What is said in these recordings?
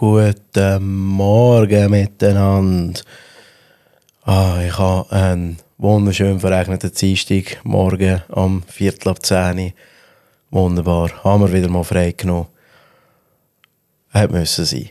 Guten Morgen miteinander. Ah, ich habe einen wunderschön verregneten Dienstag, morgen am Viertel ab 10 Uhr. Wunderbar. Haben wir wieder mal frei genommen. Hat müssen sein.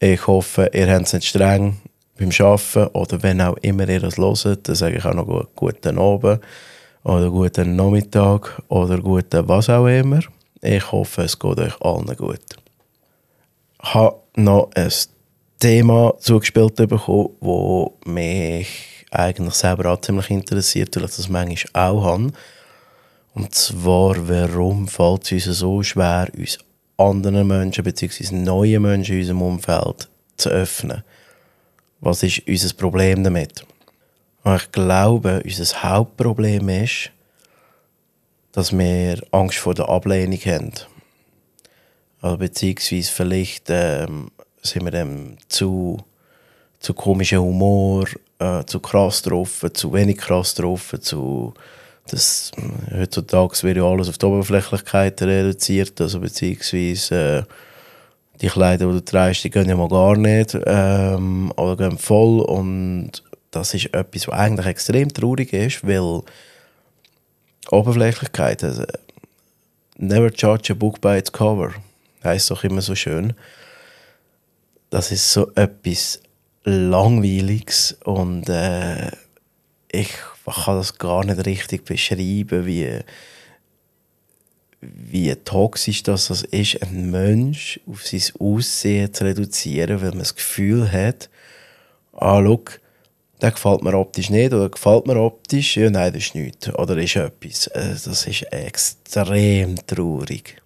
Ich hoffe, ihr habt es nicht streng beim Arbeiten oder wenn auch immer ihr das hört, dann sage ich auch noch guten Abend oder guten Nachmittag oder guten was auch immer. Ich hoffe, es geht euch allen gut. Ich habe noch ein Thema zugespielt bekommen, das mich eigentlich selber auch ziemlich interessiert, weil ich das manchmal auch habe. Und zwar, warum fällt es uns so schwer, uns anderen Menschen bzw. neuen Menschen in unserem Umfeld zu öffnen? Was ist unser Problem damit? Und ich glaube, unser Hauptproblem ist, dass wir Angst vor der Ablehnung haben. Also beziehungsweise vielleicht ähm, sind wir dem zu, zu komischer Humor, äh, zu krass drauf, zu wenig krass drauf, zu das, heutzutage wird ja alles auf die Oberflächlichkeit reduziert, also beziehungsweise äh, die Kleider, die du trägst, die gehen ja mal gar nicht ähm, oder gehen voll. Und das ist etwas, was eigentlich extrem traurig ist, weil Oberflächlichkeit, also never judge a book by its cover, heißt doch immer so schön. Das ist so etwas Langweiliges und äh, ich kann das gar nicht richtig beschreiben, wie, wie toxisch das ist, ein Mensch auf sein Aussehen zu reduzieren, weil man das Gefühl hat, ah, look, der gefällt mir optisch nicht oder gefällt mir optisch, ja, nein, das ist nichts oder ist etwas. Äh, das ist extrem traurig.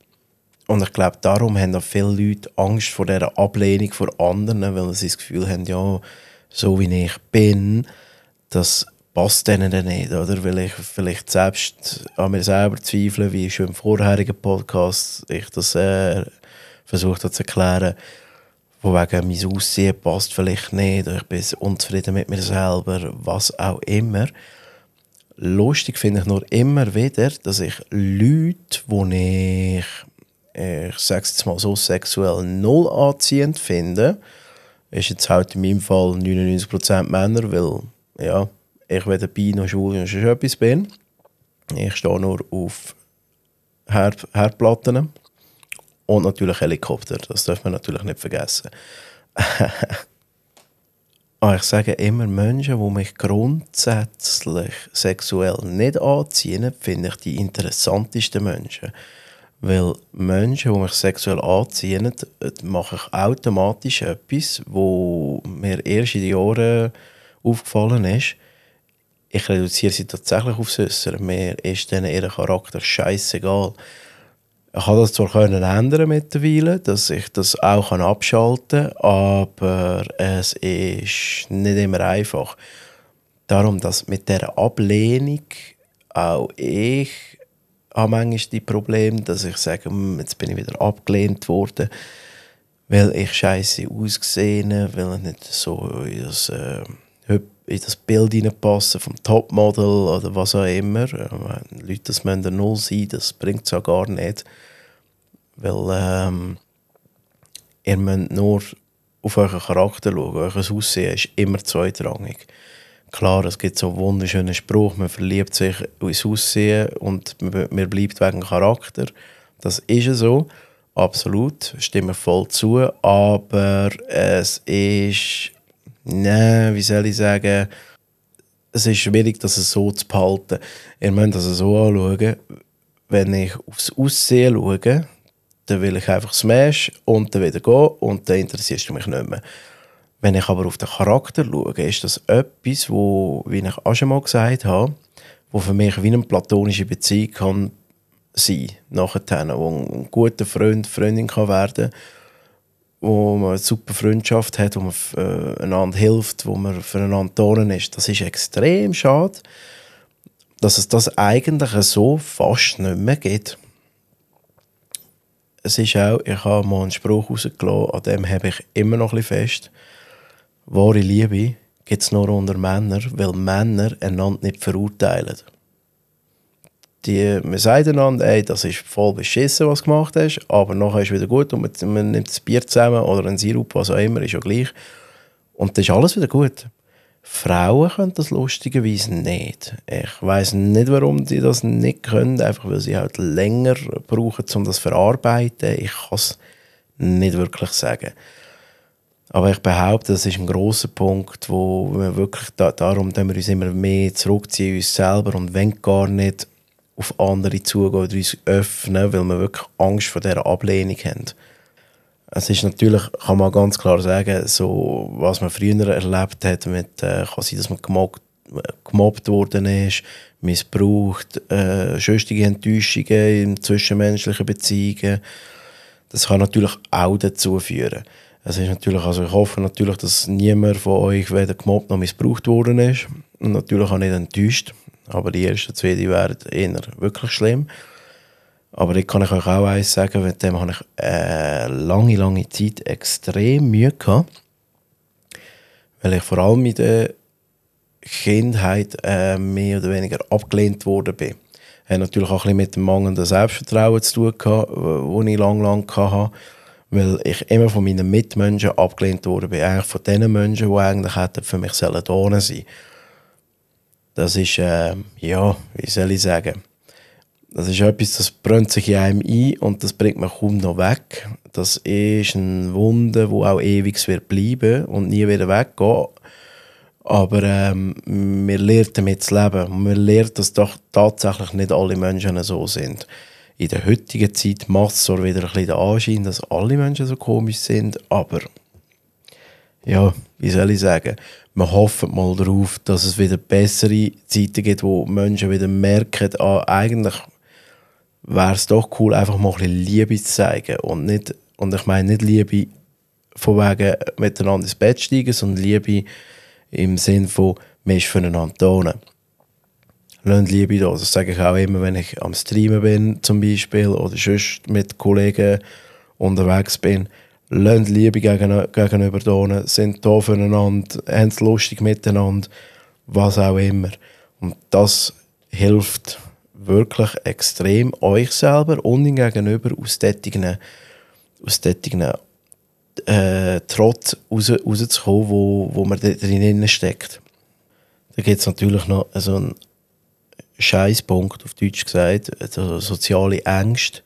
Und ich glaube, darum haben auch viele Leute Angst vor dieser Ablehnung von anderen, weil sie das Gefühl haben, ja, so wie ich bin, das passt denen dann nicht, oder? Weil ich vielleicht selbst an mir selber zweifle, wie schon im vorherigen Podcast ich das äh, versucht habe zu erklären von wegen mein Aussehen passt vielleicht nicht, ich bin unzufrieden mit mir selber, was auch immer. Lustig finde ich nur immer wieder, dass ich Leute, die ich, ich sage es jetzt mal so, sexuell null anziehend finde, ist jetzt halt in meinem Fall 99% Männer, weil ja, ich weder bei noch schwul noch schon etwas bin. Ich stehe nur auf Herd Herdplatten und natürlich Helikopter, das darf man natürlich nicht vergessen. Aber ich sage immer, Menschen, die mich grundsätzlich sexuell nicht anziehen, finde ich die interessantesten Menschen. Weil Menschen, die mich sexuell anziehen, mache ich automatisch etwas, wo mir erst in den Jahren aufgefallen ist. Ich reduziere sie tatsächlich aufs Äußere. Mir ist denen ihr Charakter scheißegal. Ich habe das zwar können ändern mittlerweile, dass ich das auch abschalten kann, aber es ist nicht immer einfach. Darum, dass mit der Ablehnung auch ich habe manchmal die Probleme, dass ich sage, hm, jetzt bin ich wieder abgelehnt worden, weil ich scheiße ausgesehen, weil ich nicht so in das, äh, in das Bild hineinpasse vom Topmodel oder was auch immer. Wenn Leute das müssen null sein, das bringt es ja gar nicht. Weil ähm, ihr müsst nur auf euren Charakter schauen. Euer Aussehen ist immer zweitrangig. Klar, es gibt so wunderschönen Spruch, man verliebt sich ins Aussehen und man, bleibt wegen Charakter. Das ist so, absolut, stimme voll zu, aber es ist, ne, wie soll ich sagen, es ist schwierig, das so zu behalten. Ihr müsst das so anschauen, wenn ich aufs Aussehen schaue, dann will ich einfach smash und dann wieder gehen und dann interessierst du mich nicht mehr. Wenn ich aber auf den Charakter schaue, ist das etwas, wo, wie ich auch schon mal gesagt habe, wo für mich wie eine platonische Beziehung kann sein nachher, wo ein guter Freund, Freundin kann werden wo man eine super Freundschaft hat, wo man äh, einander hilft, wo man füreinander da ist. Das ist extrem schade, dass es das eigentlich so fast nicht mehr gibt es ist auch, ich habe mal einen Spruch rausgelassen, an dem habe ich immer noch ein bisschen fest. Wahre Liebe gibt es nur unter Männern, weil Männer einander nicht verurteilen. die, man sagt einander, ey, das ist voll beschissen, was du gemacht hast, aber nachher ist es wieder gut und man, man nimmt das Bier zusammen oder ein Sirup, was auch immer, ist ja gleich. Und dann ist alles wieder gut. Frauen können das lustigerweise nicht. Ich weiß nicht, warum sie das nicht können, einfach weil sie halt länger brauchen, um das zu verarbeiten. Ich kann es nicht wirklich sagen. Aber ich behaupte, das ist ein großer Punkt, wo wir wirklich da, darum wir uns immer mehr zurückziehen uns selber und wenn gar nicht auf andere zugehen oder uns öffnen, weil wir wirklich Angst vor dieser Ablehnung haben. Es ist natürlich, kann man ganz klar sagen, so, was man früher erlebt hat, mit, äh, kann sein, dass man gemobbt, gemobbt worden ist, missbraucht, äh, schöstige Enttäuschungen in zwischenmenschlichen Beziehungen. Das kann natürlich auch dazu führen. Es ist natürlich, also ich hoffe natürlich, dass niemand von euch weder gemobbt noch missbraucht worden ist. Und natürlich auch nicht enttäuscht. Aber die ersten zwei, die wären eher wirklich schlimm. Aber ich kann ich euch auch eins sagen, mit dem habe ich äh, lange, lange Zeit extrem Mühe gehabt. Weil ich vor allem in der Kindheit äh, mehr oder weniger abgelehnt worden bin. Hat natürlich auch ein bisschen mit dem mangelnden Selbstvertrauen zu tun gehabt, das ich lange, lange hatte. Weil ich immer von meinen Mitmenschen abgelehnt worden bin. Eigentlich von den Menschen, die eigentlich hätten für mich da sein sollen. Das ist, äh, ja, wie soll ich sagen, das ist etwas, das brennt sich in einem ein und das bringt man kaum noch weg. Das ist ein Wunder, wo auch ewig wird bleiben und nie wieder weggehen. Aber ähm, wir lernen damit zu leben. Wir lernen, dass doch tatsächlich nicht alle Menschen so sind. In der heutigen Zeit macht es zwar wieder ein bisschen den Anschein, dass alle Menschen so komisch sind, aber ja, wie soll ich sagen, wir hoffen mal darauf, dass es wieder bessere Zeiten gibt, wo Menschen wieder merken, ah, eigentlich wäre es doch cool, einfach mal ein bisschen Liebe zu zeigen. Und, nicht, und ich meine nicht Liebe von wegen miteinander ins Bett steigen, sondern Liebe im Sinn von, man ist füreinander da. Lasst Liebe da. Das sage ich auch immer, wenn ich am Streamen bin, zum Beispiel, oder sonst mit Kollegen unterwegs bin. Lasst Liebe gegenüber da, sind da füreinander, haben es lustig miteinander, was auch immer. Und das hilft wirklich extrem euch selber und gegenüber aus solchen, aus solchen äh, Trotz raus, rauszukommen, wo, wo man drin steckt. Da gibt es natürlich noch so einen Scheißpunkt, auf Deutsch gesagt, also soziale Ängste,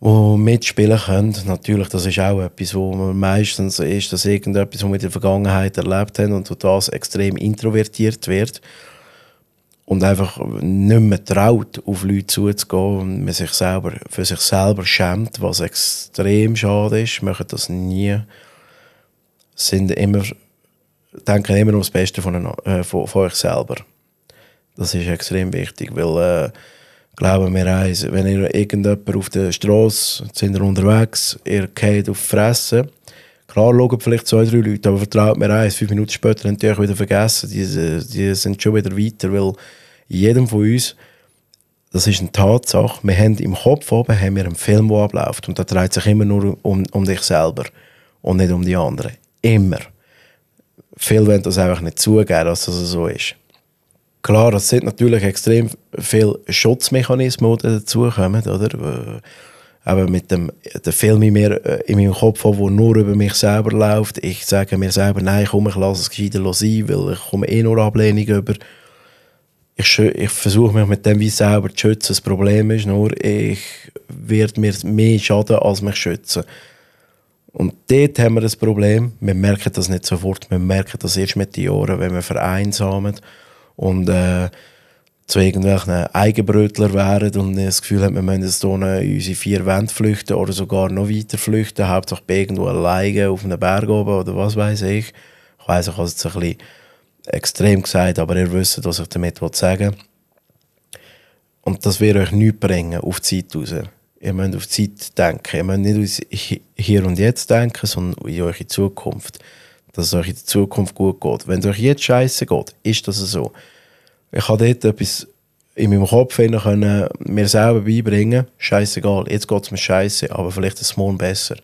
die mitspielen können. Natürlich, das ist auch etwas, wo man meistens ist, dass irgendetwas, was wir in der Vergangenheit erlebt haben und das extrem introvertiert wird und einfach nicht mehr traut, auf Leute zuzugehen und man sich selber, für sich selber schämt, was extrem schade ist, machen das nie. Sind immer, denken immer nur das Beste von, äh, von, von euch selber. Das ist extrem wichtig, weil äh, glauben wir eins, wenn ihr irgendjemand auf der Straße sind ihr unterwegs, ihr geht auf Fressen, Klar schauen vielleicht zwei, drei Leute, aber vertraut mir eins, fünf Minuten später haben die euch wieder vergessen. Die, die sind schon wieder weiter, weil jedem von uns, das ist eine Tatsache, wir haben im Kopf oben haben wir einen Film, der abläuft und da dreht sich immer nur um, um dich selber und nicht um die anderen. Immer. Viele wollen das einfach nicht zugeben, dass das so ist. Klar, es sind natürlich extrem viele Schutzmechanismen, die dazukommen, oder? aber mit dem der Film in, mir, äh, in meinem Kopf, der nur über mich selber läuft. Ich sage mir selber, nein, komm, ich lasse es gescheiter sein, weil ich komme eh nur Ablehnung über. Ich, ich versuche mich mit dem wie selber zu schützen. Das Problem ist nur, ich werde mir mehr schaden, als mich schützen. Und dort haben wir das Problem. Wir merken das nicht sofort. Wir merken das erst mit den Jahren, wenn wir vereinsamen. Und äh, zu irgendwelchen Eigenbrötler wären und das Gefühl haben, wir müssen jetzt hier in unsere vier Wände flüchten oder sogar noch weiter flüchten, hauptsächlich irgendwo alleine auf einem Berg oben oder was weiß ich. Ich weiss, ich habe es jetzt ein bisschen extrem gesagt, aber ihr wisst, was ich damit sagen will. Und das wird euch nichts bringen auf die Zeit raus. Ihr müsst auf die Zeit denken. Ihr müsst nicht hier und jetzt denken, sondern in eure Zukunft. Dass es euch in der Zukunft gut geht. Wenn es euch jetzt scheiße geht, ist das so ich habe dort etwas in meinem Kopf können, mir selber beibringen, scheißegal, jetzt geht es mir scheiße, aber vielleicht ist es morgen besser.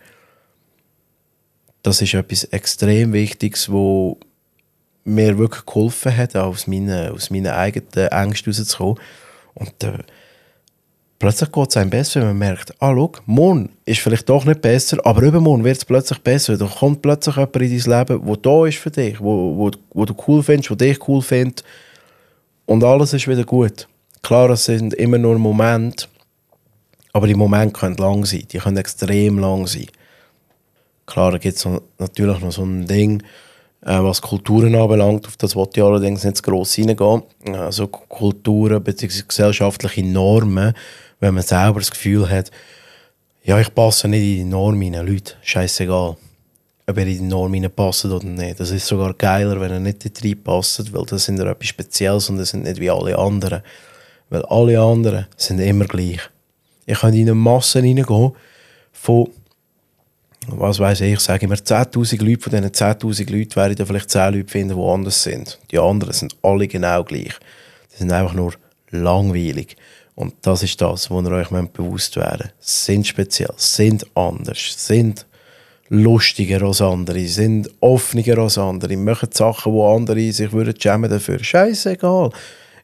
Das ist etwas extrem Wichtiges, wo mir wirklich geholfen hat, aus meinen, aus meinen eigenen Ängsten rauszukommen. Und äh, plötzlich geht es einem besser, wenn man merkt, ah, schau, morgen ist vielleicht doch nicht besser, aber übermorgen wird es plötzlich besser. Da kommt plötzlich jemand in dein Leben, der da ist für dich, wo, wo, wo du cool findest, wo dich cool findet. Und alles ist wieder gut. Klar, es sind immer nur Momente, aber die Momente können lang sein. Die können extrem lang sein. Klar, da gibt es natürlich noch so ein Ding, äh, was Kulturen anbelangt, auf das wollte ich allerdings nicht zu gross reingehen. Also Kulturen bzw. gesellschaftliche Normen, wenn man selber das Gefühl hat, ja, ich passe nicht in die Norm rein, Leute, scheißegal, ob er in die Norm passt oder nicht. Das ist sogar geiler, wenn er nicht in die passt, weil das sind ja etwas Spezielles und das sind nicht wie alle anderen. Weil alle anderen sind immer gleich. Ich kann in eine Masse reingehen von was weiß ich, ich sage immer 10.000 Leute, von diesen 10.000 Leuten werden da vielleicht 10 Leute finden, die anders sind. Die anderen sind alle genau gleich. Die sind einfach nur langweilig. Und das ist das, wo ihr euch bewusst werden müsst. Sind speziell, sind anders, sind lustiger als andere, sind offener als andere, machen Sachen, wo andere sich würden schämen dafür. Scheißegal.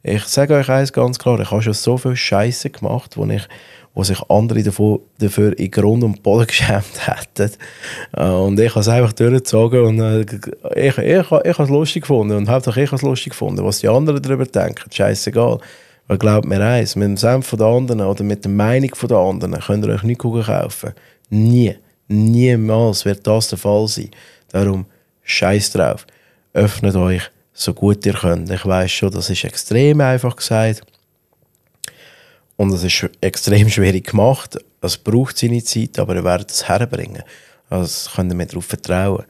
Ich sage euch eins ganz klar, ich habe schon so viel Scheiße gemacht, wo ich wo sich andere davon, dafür in Grund und Boden geschämt hätten. Äh, und ich habe es einfach durchgezogen und äh, ich, ich, ich, ich habe es lustig gefunden und hauptsächlich ich habe es lustig gefunden. Was die anderen darüber denken, scheißegal. Weil glaubt mir eins, mit dem Senf der anderen oder mit der Meinung der anderen könnt ihr euch nicht kaufen. Nie. Niemals wird das der Fall sein. Darum scheiß drauf. Öffnet euch so gut ihr könnt. Ich weiß schon, das ist extrem einfach gesagt. Und es ist extrem schwierig gemacht. Es braucht seine Zeit, aber ihr werdet es herbringen. Also könnt ihr mir darauf vertrauen.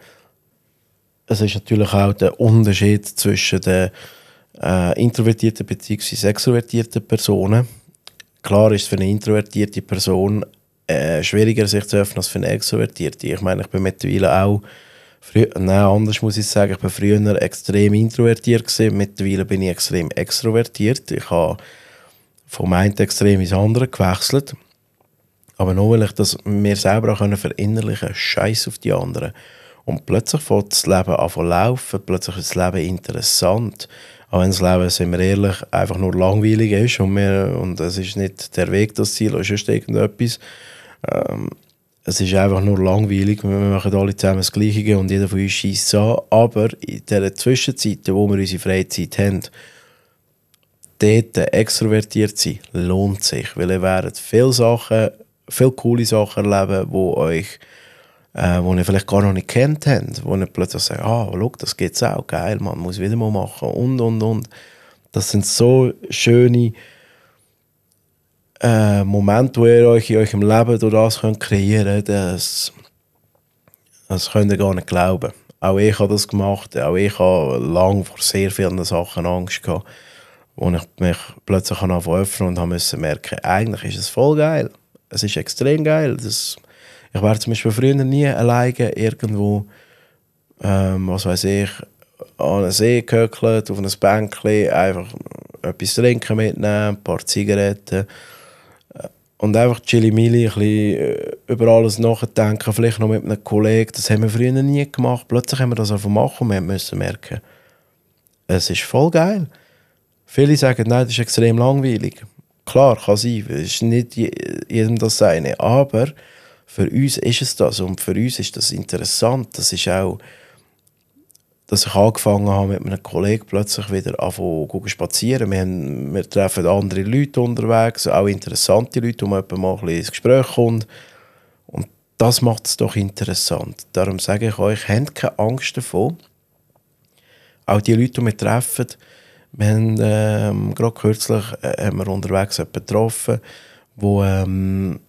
Es ist natürlich auch der Unterschied zwischen den äh, introvertierten bzw. extrovertierten Personen. Klar ist es für eine introvertierte Person äh, schwieriger, sich zu öffnen als für eine extrovertierte. Ich meine, ich bin mittlerweile auch Früher, nein, anders muss ich sagen, ich war früher extrem introvertiert gewesen, mittlerweile bin ich extrem extrovertiert. Ich habe vom einen Extrem ins andere gewechselt. Aber nur weil ich das mir selber auch verinnerlichen Scheiß auf die anderen. Und plötzlich fängt das Leben an zu laufen, plötzlich ist das Leben interessant. Auch wenn das Leben, sind wir ehrlich, einfach nur langweilig ist und, wir, und es ist nicht der Weg das Ziel oder sonst irgendetwas. Ähm, es ist einfach nur langweilig, wir machen alle zusammen das Gleiche und jeder von uns schießt an. Aber in der Zwischenzeit, wo wir unsere Freizeit haben, dort extrovertiert sein, lohnt sich, weil ihr werdet viele Sachen, viele coole Sachen erleben, wo euch äh, wo ihr vielleicht gar noch nicht kennt habt, wo ihr plötzlich sagt, ah, schau, das geht's auch, geil, man muss wieder mal machen und, und, und. Das sind so schöne äh, Momente, wo ihr euch in eurem Leben durch das könnt kreieren könnt, das, das könnt ihr gar nicht glauben. Auch ich habe das gemacht, auch ich habe lange vor sehr vielen Sachen Angst gehabt wo ich mich plötzlich anfangen öffnen und habe müssen merken, eigentlich ist es voll geil. Es ist extrem geil. Das, ich war zum Beispiel früher nie alleine irgendwo, ähm, was weiß ich, an einen See gehöckelt, auf ein Bänkchen, einfach etwas trinken mitnehmen, ein paar Zigaretten äh, und einfach chili-mili, ein bisschen äh, über alles nachdenken, vielleicht noch mit einem Kollegen, das haben wir früher nie gemacht. Plötzlich haben wir das einfach machen und wir müssen merken, es ist voll geil. Viele sagen, nein, das ist extrem langweilig. Klar, kann sein, es ist nicht jedem das seine, aber für uns ist es das und für uns ist das interessant. Das ist auch, dass ich angefangen habe mit einem Kollegen plötzlich wieder anfangen spazieren. Wir, haben, wir treffen andere Leute unterwegs, auch interessante Leute, wo man mal ein ins Gespräch kommt. Und das macht es doch interessant. Darum sage ich euch, habt keine Angst davon. Auch die Leute, die wir treffen, wir haben ähm, gerade kürzlich äh, haben wir unterwegs jemanden getroffen, der ähm,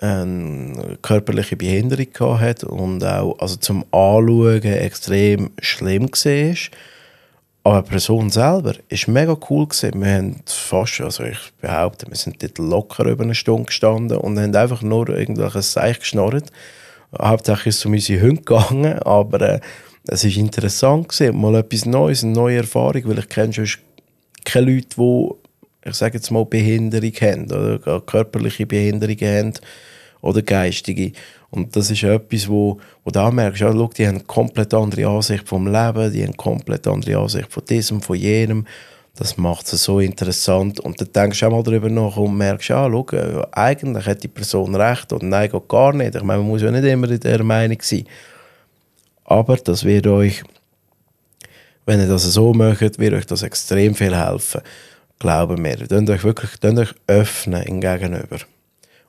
eine körperliche Behinderung hatte und auch also zum Anschauen extrem schlimm war. Aber die Person selber war mega cool. Gewesen. Wir haben fast, also ich behaupte, wir sind dort locker über eine Stunde gestanden und haben einfach nur irgendwelches Seich geschnurrt. Hauptsächlich ist es um unsere Hunde gegangen, aber äh, es war interessant, gewesen, mal etwas Neues, eine neue Erfahrung, weil ich kenne schon keine Leute, die, ich sage jetzt mal, Behinderung haben oder körperliche Behinderungen haben oder geistige. Und das ist etwas, wo, wo du merkst, ja, schau, die haben eine komplett andere Ansicht vom Leben, die haben eine komplett andere Ansicht von diesem, von jenem. Das macht es so interessant. Und dann denkst du auch mal darüber nach und merkst, ah, schau, äh, eigentlich hat die Person recht oder nein, geht gar nicht. Ich meine, man muss ja nicht immer in der Meinung sein. Aber das wird euch, wenn ihr das so möchtet, wird euch das extrem viel helfen. Glauben mir. Könnt euch wirklich könnt euch öffnen im Gegenüber.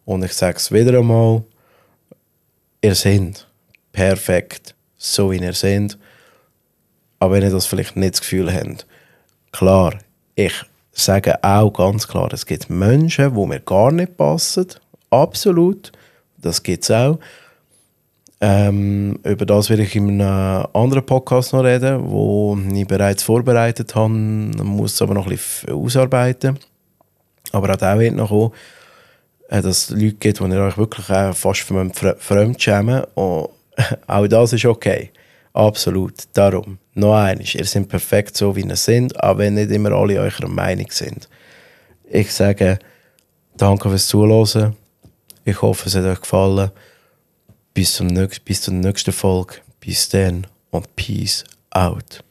Und ich sage es wieder einmal, ihr seid perfekt, so wie ihr seid. Aber wenn ihr das vielleicht nicht das Gefühl habt, klar, ich sage auch ganz klar, es gibt Menschen, wo mir gar nicht passen. Absolut. Das gibt es auch. Ähm, über das werde ich in einem anderen Podcast noch reden, wo ich bereits vorbereitet habe, muss es aber noch ein bisschen ausarbeiten. Aber auch da wird noch kommen, äh, dass es Leute gibt, die ihr euch wirklich auch fast von fremd schämen. Und auch das ist okay. Absolut. Darum, noch eines, ihr seid perfekt so, wie ihr seid, auch wenn nicht immer alle eurer Meinung sind. Ich sage danke fürs Zuhören. Ich hoffe, es hat euch gefallen. Bis, zum nächsten, bis zur nächsten Folge. Bis dann und Peace out.